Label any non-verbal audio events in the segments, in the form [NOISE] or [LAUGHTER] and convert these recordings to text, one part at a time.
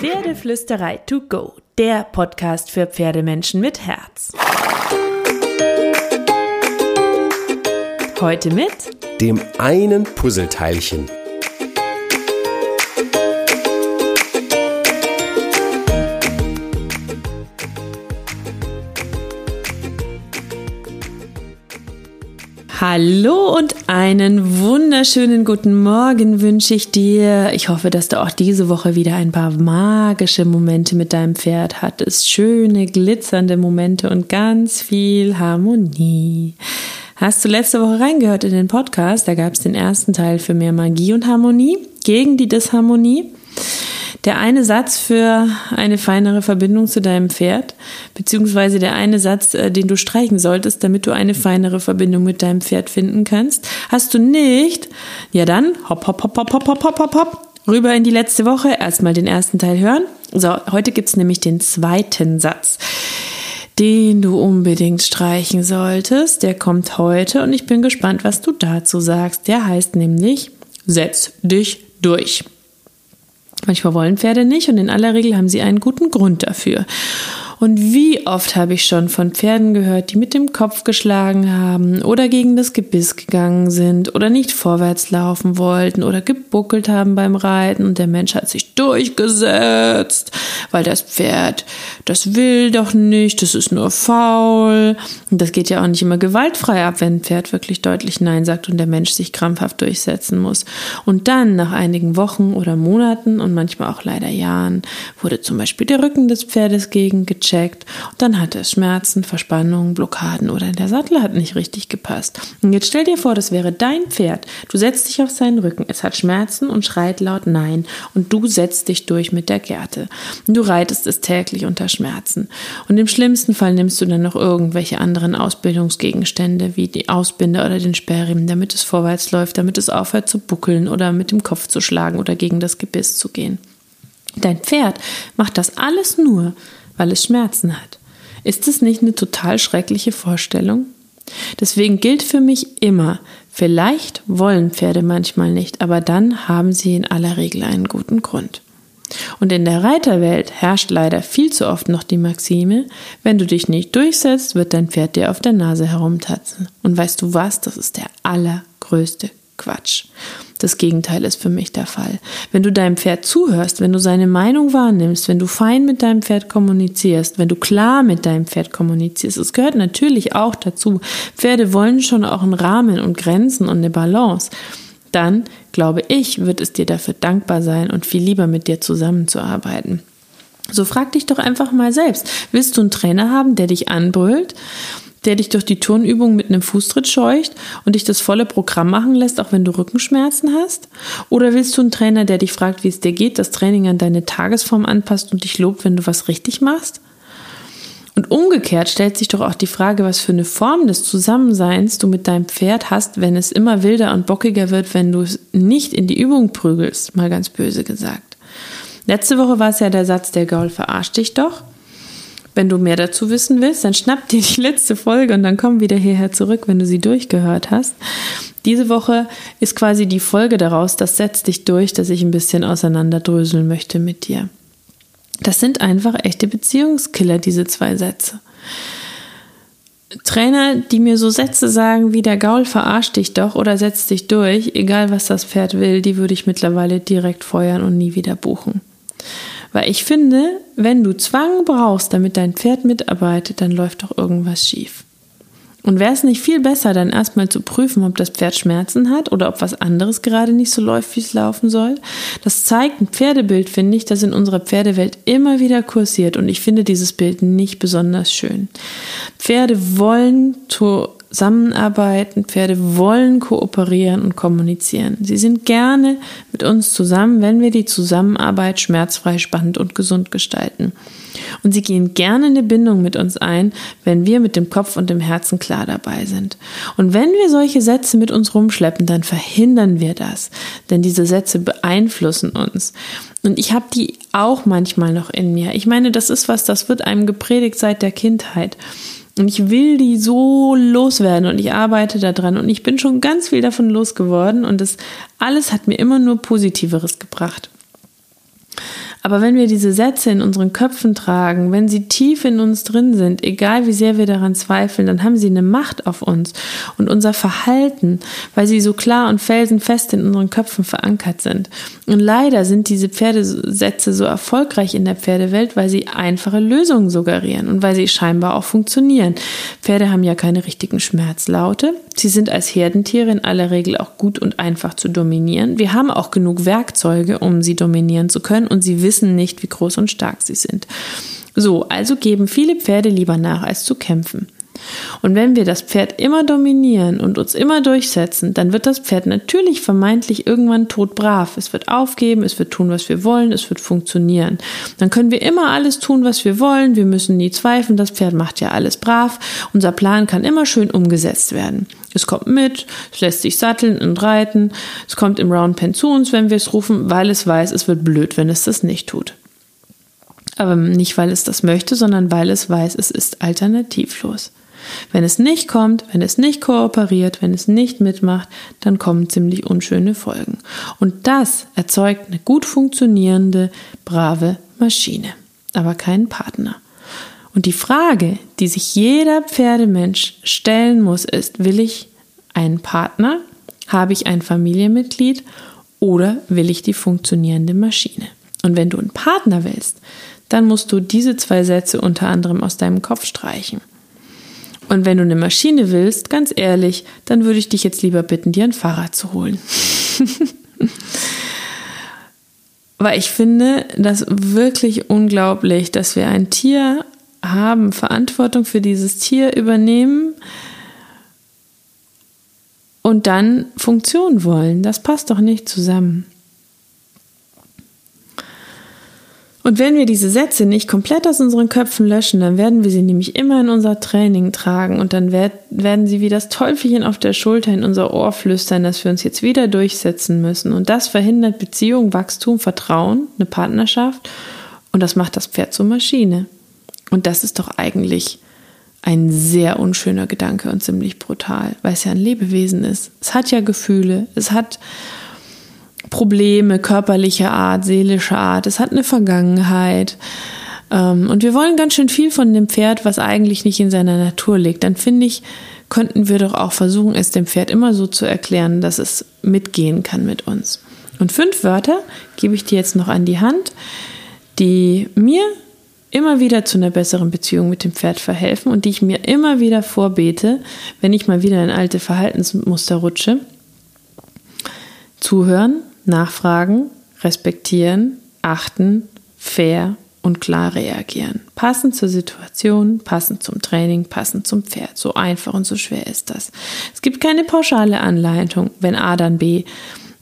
Pferdeflüsterei to go, der Podcast für Pferdemenschen mit Herz. Heute mit dem einen Puzzleteilchen. Hallo und einen wunderschönen guten Morgen wünsche ich dir. Ich hoffe, dass du auch diese Woche wieder ein paar magische Momente mit deinem Pferd hattest. Schöne, glitzernde Momente und ganz viel Harmonie. Hast du letzte Woche reingehört in den Podcast? Da gab es den ersten Teil für mehr Magie und Harmonie gegen die Disharmonie. Der eine Satz für eine feinere Verbindung zu deinem Pferd, beziehungsweise der eine Satz, äh, den du streichen solltest, damit du eine feinere Verbindung mit deinem Pferd finden kannst. Hast du nicht? Ja dann, hopp, hopp, hopp, hopp, hopp, hopp, hopp, hopp, hopp. Rüber in die letzte Woche, erstmal den ersten Teil hören. So, heute gibt's nämlich den zweiten Satz den du unbedingt streichen solltest. Der kommt heute und ich bin gespannt, was du dazu sagst. Der heißt nämlich, setz dich durch. Manchmal wollen Pferde nicht und in aller Regel haben sie einen guten Grund dafür. Und wie oft habe ich schon von Pferden gehört, die mit dem Kopf geschlagen haben oder gegen das Gebiss gegangen sind oder nicht vorwärts laufen wollten oder gebuckelt haben beim Reiten und der Mensch hat sich durchgesetzt, weil das Pferd, das will doch nicht, das ist nur faul. Und das geht ja auch nicht immer gewaltfrei ab, wenn ein Pferd wirklich deutlich Nein sagt und der Mensch sich krampfhaft durchsetzen muss. Und dann, nach einigen Wochen oder Monaten und manchmal auch leider Jahren, wurde zum Beispiel der Rücken des Pferdes gegen gecheckt und dann hatte es Schmerzen, Verspannungen, Blockaden oder der Sattel hat nicht richtig gepasst. Und jetzt stell dir vor, das wäre dein Pferd. Du setzt dich auf seinen Rücken, es hat Schmerzen und schreit laut Nein und du setzt dich durch mit der Gerte. Und du reitest es täglich unter Schmerzen. Und im schlimmsten Fall nimmst du dann noch irgendwelche anderen Ausbildungsgegenstände wie die Ausbinder oder den Sperrriemen, damit es vorwärts läuft, damit es aufhört zu buckeln oder mit dem Kopf zu schlagen oder gegen das Gebiss zu gehen. Dein Pferd macht das alles nur, weil es Schmerzen hat. Ist es nicht eine total schreckliche Vorstellung? Deswegen gilt für mich immer, vielleicht wollen Pferde manchmal nicht, aber dann haben sie in aller Regel einen guten Grund. Und in der Reiterwelt herrscht leider viel zu oft noch die Maxime, wenn du dich nicht durchsetzt, wird dein Pferd dir auf der Nase herumtatzen. Und weißt du was, das ist der allergrößte Quatsch. Das Gegenteil ist für mich der Fall. Wenn du deinem Pferd zuhörst, wenn du seine Meinung wahrnimmst, wenn du fein mit deinem Pferd kommunizierst, wenn du klar mit deinem Pferd kommunizierst, es gehört natürlich auch dazu. Pferde wollen schon auch einen Rahmen und Grenzen und eine Balance. Dann, glaube ich, wird es dir dafür dankbar sein und viel lieber mit dir zusammenzuarbeiten. So frag dich doch einfach mal selbst. Willst du einen Trainer haben, der dich anbrüllt? der dich durch die Turnübung mit einem Fußtritt scheucht und dich das volle Programm machen lässt, auch wenn du Rückenschmerzen hast? Oder willst du einen Trainer, der dich fragt, wie es dir geht, das Training an deine Tagesform anpasst und dich lobt, wenn du was richtig machst? Und umgekehrt stellt sich doch auch die Frage, was für eine Form des Zusammenseins du mit deinem Pferd hast, wenn es immer wilder und bockiger wird, wenn du es nicht in die Übung prügelst, mal ganz böse gesagt. Letzte Woche war es ja der Satz, der Gaul verarscht dich doch. Wenn du mehr dazu wissen willst, dann schnapp dir die letzte Folge und dann komm wieder hierher zurück, wenn du sie durchgehört hast. Diese Woche ist quasi die Folge daraus, das setzt dich durch, dass ich ein bisschen auseinanderdröseln möchte mit dir. Das sind einfach echte Beziehungskiller, diese zwei Sätze. Trainer, die mir so Sätze sagen wie der Gaul verarscht dich doch oder setzt dich durch, egal was das Pferd will, die würde ich mittlerweile direkt feuern und nie wieder buchen. Weil ich finde, wenn du Zwang brauchst, damit dein Pferd mitarbeitet, dann läuft doch irgendwas schief. Und wäre es nicht viel besser, dann erstmal zu prüfen, ob das Pferd Schmerzen hat oder ob was anderes gerade nicht so läuft, wie es laufen soll? Das zeigt ein Pferdebild, finde ich, das in unserer Pferdewelt immer wieder kursiert und ich finde dieses Bild nicht besonders schön. Pferde wollen zusammenarbeiten, Pferde wollen kooperieren und kommunizieren. Sie sind gerne mit uns zusammen, wenn wir die Zusammenarbeit schmerzfrei, spannend und gesund gestalten. Und sie gehen gerne eine Bindung mit uns ein, wenn wir mit dem Kopf und dem Herzen klar dabei sind. Und wenn wir solche Sätze mit uns rumschleppen, dann verhindern wir das, denn diese Sätze beeinflussen uns. Und ich habe die auch manchmal noch in mir. Ich meine, das ist was, das wird einem gepredigt seit der Kindheit. Und ich will die so loswerden und ich arbeite daran und ich bin schon ganz viel davon losgeworden und das alles hat mir immer nur Positiveres gebracht. Aber wenn wir diese Sätze in unseren Köpfen tragen, wenn sie tief in uns drin sind, egal wie sehr wir daran zweifeln, dann haben sie eine Macht auf uns und unser Verhalten, weil sie so klar und felsenfest in unseren Köpfen verankert sind. Und leider sind diese Pferdesätze so erfolgreich in der Pferdewelt, weil sie einfache Lösungen suggerieren und weil sie scheinbar auch funktionieren. Pferde haben ja keine richtigen Schmerzlaute. Sie sind als Herdentiere in aller Regel auch gut und einfach zu dominieren. Wir haben auch genug Werkzeuge, um sie dominieren zu können und sie wissen nicht, wie groß und stark sie sind. So, also geben viele Pferde lieber nach, als zu kämpfen. Und wenn wir das Pferd immer dominieren und uns immer durchsetzen, dann wird das Pferd natürlich vermeintlich irgendwann todbrav. Es wird aufgeben, es wird tun, was wir wollen, es wird funktionieren. Dann können wir immer alles tun, was wir wollen. Wir müssen nie zweifeln, das Pferd macht ja alles brav. Unser Plan kann immer schön umgesetzt werden. Es kommt mit, es lässt sich satteln und reiten, es kommt im Round Pen zu uns, wenn wir es rufen, weil es weiß, es wird blöd, wenn es das nicht tut. Aber nicht, weil es das möchte, sondern weil es weiß, es ist alternativlos. Wenn es nicht kommt, wenn es nicht kooperiert, wenn es nicht mitmacht, dann kommen ziemlich unschöne Folgen. Und das erzeugt eine gut funktionierende, brave Maschine, aber keinen Partner. Und die Frage, die sich jeder Pferdemensch stellen muss, ist, will ich einen Partner? Habe ich ein Familienmitglied? Oder will ich die funktionierende Maschine? Und wenn du einen Partner willst, dann musst du diese zwei Sätze unter anderem aus deinem Kopf streichen. Und wenn du eine Maschine willst, ganz ehrlich, dann würde ich dich jetzt lieber bitten, dir ein Fahrrad zu holen. [LAUGHS] Weil ich finde das wirklich unglaublich, dass wir ein Tier haben, Verantwortung für dieses Tier übernehmen und dann Funktion wollen. Das passt doch nicht zusammen. Und wenn wir diese Sätze nicht komplett aus unseren Köpfen löschen, dann werden wir sie nämlich immer in unser Training tragen und dann werden sie wie das Teufelchen auf der Schulter in unser Ohr flüstern, dass wir uns jetzt wieder durchsetzen müssen. Und das verhindert Beziehung, Wachstum, Vertrauen, eine Partnerschaft und das macht das Pferd zur Maschine. Und das ist doch eigentlich ein sehr unschöner Gedanke und ziemlich brutal, weil es ja ein Lebewesen ist. Es hat ja Gefühle, es hat Probleme körperlicher Art, seelischer Art. Es hat eine Vergangenheit. Ähm, und wir wollen ganz schön viel von dem Pferd, was eigentlich nicht in seiner Natur liegt. Dann finde ich, könnten wir doch auch versuchen, es dem Pferd immer so zu erklären, dass es mitgehen kann mit uns. Und fünf Wörter gebe ich dir jetzt noch an die Hand, die mir immer wieder zu einer besseren Beziehung mit dem Pferd verhelfen und die ich mir immer wieder vorbete, wenn ich mal wieder in alte Verhaltensmuster rutsche. Zuhören, nachfragen, respektieren, achten, fair und klar reagieren. Passend zur Situation, passend zum Training, passend zum Pferd. So einfach und so schwer ist das. Es gibt keine pauschale Anleitung, wenn A dann B.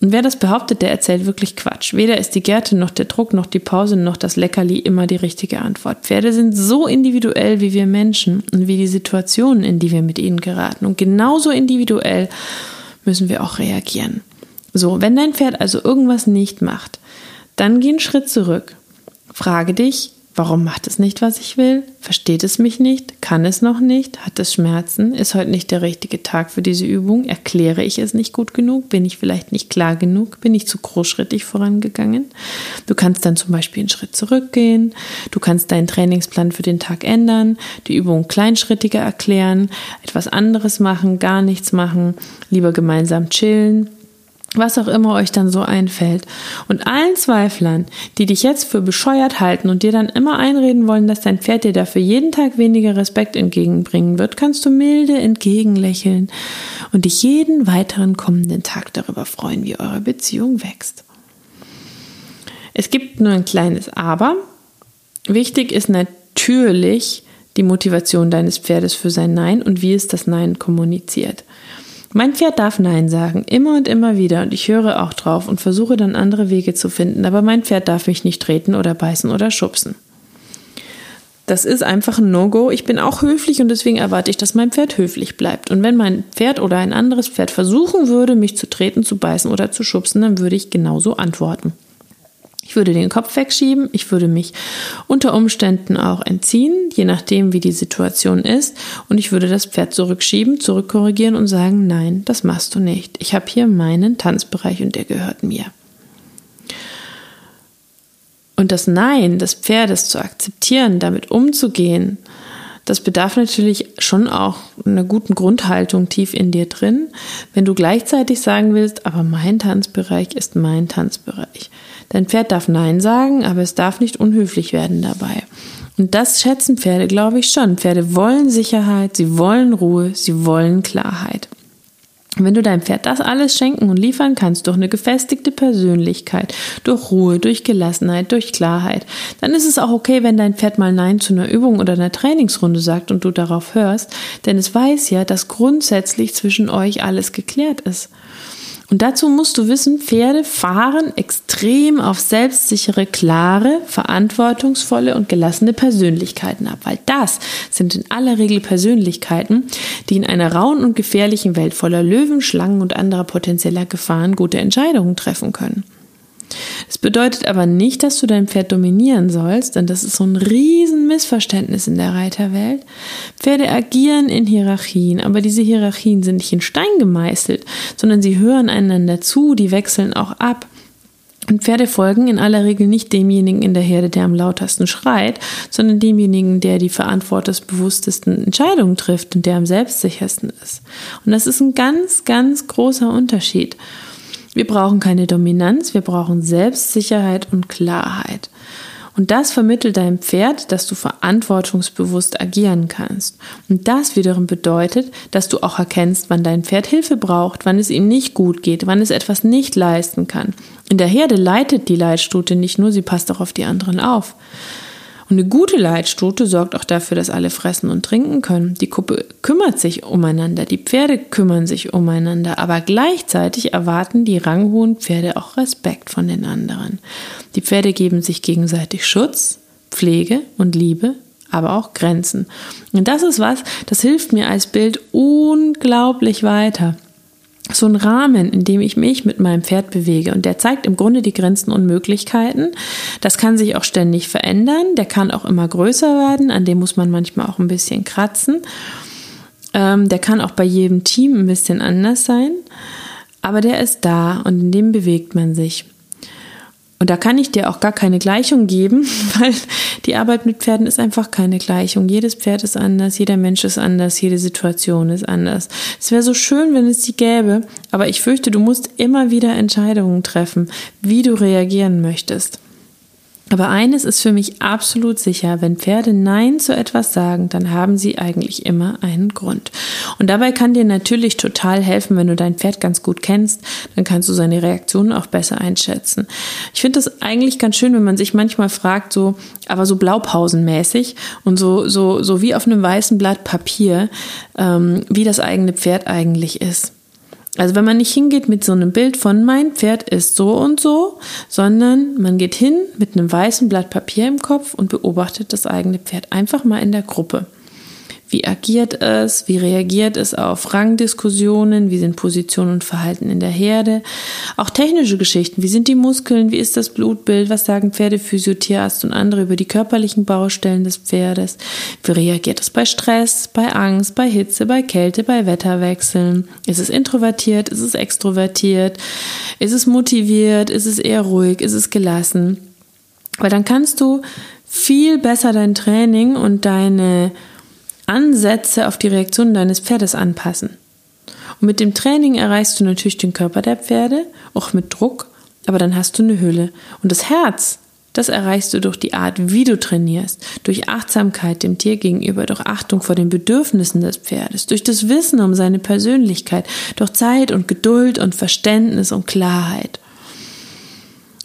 Und wer das behauptet, der erzählt wirklich Quatsch. Weder ist die Gärte noch der Druck noch die Pause noch das Leckerli immer die richtige Antwort. Pferde sind so individuell wie wir Menschen und wie die Situationen, in die wir mit ihnen geraten. Und genauso individuell müssen wir auch reagieren. So, wenn dein Pferd also irgendwas nicht macht, dann geh einen Schritt zurück. Frage dich, warum macht es nicht, was ich will? Versteht es mich nicht? Kann es noch nicht? Hat es Schmerzen? Ist heute nicht der richtige Tag für diese Übung? Erkläre ich es nicht gut genug? Bin ich vielleicht nicht klar genug? Bin ich zu großschrittig vorangegangen? Du kannst dann zum Beispiel einen Schritt zurückgehen. Du kannst deinen Trainingsplan für den Tag ändern, die Übung kleinschrittiger erklären, etwas anderes machen, gar nichts machen, lieber gemeinsam chillen was auch immer euch dann so einfällt. Und allen Zweiflern, die dich jetzt für bescheuert halten und dir dann immer einreden wollen, dass dein Pferd dir dafür jeden Tag weniger Respekt entgegenbringen wird, kannst du milde entgegenlächeln und dich jeden weiteren kommenden Tag darüber freuen, wie eure Beziehung wächst. Es gibt nur ein kleines Aber. Wichtig ist natürlich die Motivation deines Pferdes für sein Nein und wie es das Nein kommuniziert. Mein Pferd darf Nein sagen, immer und immer wieder, und ich höre auch drauf und versuche dann andere Wege zu finden, aber mein Pferd darf mich nicht treten oder beißen oder schubsen. Das ist einfach ein No-Go. Ich bin auch höflich und deswegen erwarte ich, dass mein Pferd höflich bleibt. Und wenn mein Pferd oder ein anderes Pferd versuchen würde, mich zu treten, zu beißen oder zu schubsen, dann würde ich genauso antworten. Ich würde den Kopf wegschieben, ich würde mich unter Umständen auch entziehen, je nachdem, wie die Situation ist, und ich würde das Pferd zurückschieben, zurückkorrigieren und sagen, nein, das machst du nicht. Ich habe hier meinen Tanzbereich und der gehört mir. Und das Nein des Pferdes zu akzeptieren, damit umzugehen, das bedarf natürlich schon auch einer guten Grundhaltung tief in dir drin, wenn du gleichzeitig sagen willst, aber mein Tanzbereich ist mein Tanzbereich. Dein Pferd darf Nein sagen, aber es darf nicht unhöflich werden dabei. Und das schätzen Pferde, glaube ich schon. Pferde wollen Sicherheit, sie wollen Ruhe, sie wollen Klarheit. Wenn du deinem Pferd das alles schenken und liefern kannst durch eine gefestigte Persönlichkeit, durch Ruhe, durch Gelassenheit, durch Klarheit, dann ist es auch okay, wenn dein Pferd mal Nein zu einer Übung oder einer Trainingsrunde sagt und du darauf hörst, denn es weiß ja, dass grundsätzlich zwischen euch alles geklärt ist. Und dazu musst du wissen, Pferde fahren extrem auf selbstsichere, klare, verantwortungsvolle und gelassene Persönlichkeiten ab, weil das sind in aller Regel Persönlichkeiten, die in einer rauen und gefährlichen Welt voller Löwen, Schlangen und anderer potenzieller Gefahren gute Entscheidungen treffen können. Es bedeutet aber nicht, dass du dein Pferd dominieren sollst, denn das ist so ein riesen Missverständnis in der Reiterwelt. Pferde agieren in Hierarchien, aber diese Hierarchien sind nicht in Stein gemeißelt, sondern sie hören einander zu, die wechseln auch ab. Und Pferde folgen in aller Regel nicht demjenigen in der Herde, der am lautesten schreit, sondern demjenigen, der die verantwortungsbewusstesten Entscheidungen trifft und der am selbstsichersten ist. Und das ist ein ganz, ganz großer Unterschied. Wir brauchen keine Dominanz, wir brauchen Selbstsicherheit und Klarheit. Und das vermittelt deinem Pferd, dass du verantwortungsbewusst agieren kannst. Und das wiederum bedeutet, dass du auch erkennst, wann dein Pferd Hilfe braucht, wann es ihm nicht gut geht, wann es etwas nicht leisten kann. In der Herde leitet die Leitstute nicht nur, sie passt auch auf die anderen auf. Und eine gute Leitstute sorgt auch dafür, dass alle fressen und trinken können. Die Kuppe kümmert sich umeinander, die Pferde kümmern sich umeinander, aber gleichzeitig erwarten die ranghohen Pferde auch Respekt von den anderen. Die Pferde geben sich gegenseitig Schutz, Pflege und Liebe, aber auch Grenzen. Und das ist was, das hilft mir als Bild unglaublich weiter so ein Rahmen, in dem ich mich mit meinem Pferd bewege. Und der zeigt im Grunde die Grenzen und Möglichkeiten. Das kann sich auch ständig verändern. Der kann auch immer größer werden. An dem muss man manchmal auch ein bisschen kratzen. Ähm, der kann auch bei jedem Team ein bisschen anders sein. Aber der ist da und in dem bewegt man sich. Und da kann ich dir auch gar keine Gleichung geben, [LAUGHS] weil die Arbeit mit Pferden ist einfach keine Gleichung. Jedes Pferd ist anders, jeder Mensch ist anders, jede Situation ist anders. Es wäre so schön, wenn es die gäbe, aber ich fürchte, du musst immer wieder Entscheidungen treffen, wie du reagieren möchtest. Aber eines ist für mich absolut sicher, wenn Pferde Nein zu etwas sagen, dann haben sie eigentlich immer einen Grund. Und dabei kann dir natürlich total helfen, wenn du dein Pferd ganz gut kennst, dann kannst du seine Reaktionen auch besser einschätzen. Ich finde das eigentlich ganz schön, wenn man sich manchmal fragt, so, aber so blaupausenmäßig und so, so, so wie auf einem weißen Blatt Papier, ähm, wie das eigene Pferd eigentlich ist. Also wenn man nicht hingeht mit so einem Bild von mein Pferd ist so und so, sondern man geht hin mit einem weißen Blatt Papier im Kopf und beobachtet das eigene Pferd einfach mal in der Gruppe. Wie agiert es? Wie reagiert es auf Rangdiskussionen? Wie sind Position und Verhalten in der Herde? Auch technische Geschichten. Wie sind die Muskeln? Wie ist das Blutbild? Was sagen Pferdephysio, Tierarzt und andere über die körperlichen Baustellen des Pferdes? Wie reagiert es bei Stress, bei Angst, bei Hitze, bei Kälte, bei Wetterwechseln? Ist es introvertiert? Ist es extrovertiert? Ist es motiviert? Ist es eher ruhig? Ist es gelassen? Weil dann kannst du viel besser dein Training und deine Ansätze auf die Reaktion deines Pferdes anpassen. Und mit dem Training erreichst du natürlich den Körper der Pferde, auch mit Druck, aber dann hast du eine Hülle. Und das Herz, das erreichst du durch die Art, wie du trainierst, durch Achtsamkeit dem Tier gegenüber, durch Achtung vor den Bedürfnissen des Pferdes, durch das Wissen um seine Persönlichkeit, durch Zeit und Geduld und Verständnis und Klarheit.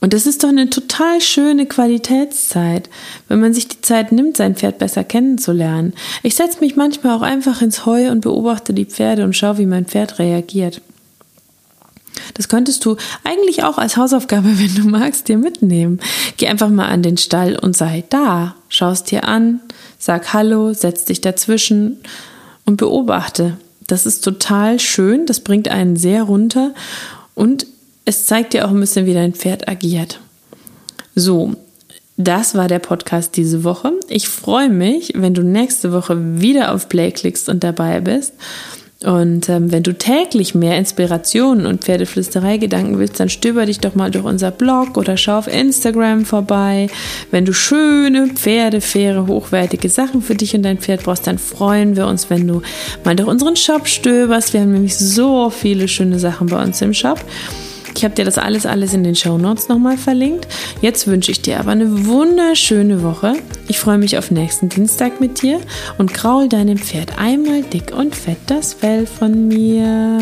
Und das ist doch eine total schöne Qualitätszeit, wenn man sich die Zeit nimmt, sein Pferd besser kennenzulernen. Ich setze mich manchmal auch einfach ins Heu und beobachte die Pferde und schaue, wie mein Pferd reagiert. Das könntest du eigentlich auch als Hausaufgabe, [LAUGHS] wenn du magst, dir mitnehmen. Geh einfach mal an den Stall und sei da. Schaust dir an, sag Hallo, setz dich dazwischen und beobachte. Das ist total schön, das bringt einen sehr runter und es zeigt dir auch ein bisschen, wie dein Pferd agiert. So, das war der Podcast diese Woche. Ich freue mich, wenn du nächste Woche wieder auf Play klickst und dabei bist. Und ähm, wenn du täglich mehr Inspirationen und Pferdeflüsterei-Gedanken willst, dann stöber dich doch mal durch unser Blog oder schau auf Instagram vorbei. Wenn du schöne, pferdefaire, hochwertige Sachen für dich und dein Pferd brauchst, dann freuen wir uns, wenn du mal durch unseren Shop stöberst. Wir haben nämlich so viele schöne Sachen bei uns im Shop. Ich habe dir das alles, alles in den Show Notes nochmal verlinkt. Jetzt wünsche ich dir aber eine wunderschöne Woche. Ich freue mich auf nächsten Dienstag mit dir und kraul deinem Pferd einmal dick und fett das Fell von mir.